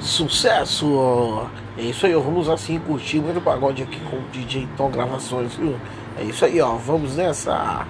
Sucesso! É isso aí. Vamos assim curtir o pagode aqui com o DJ Tom Gravações, viu? É isso aí, ó. Vamos nessa!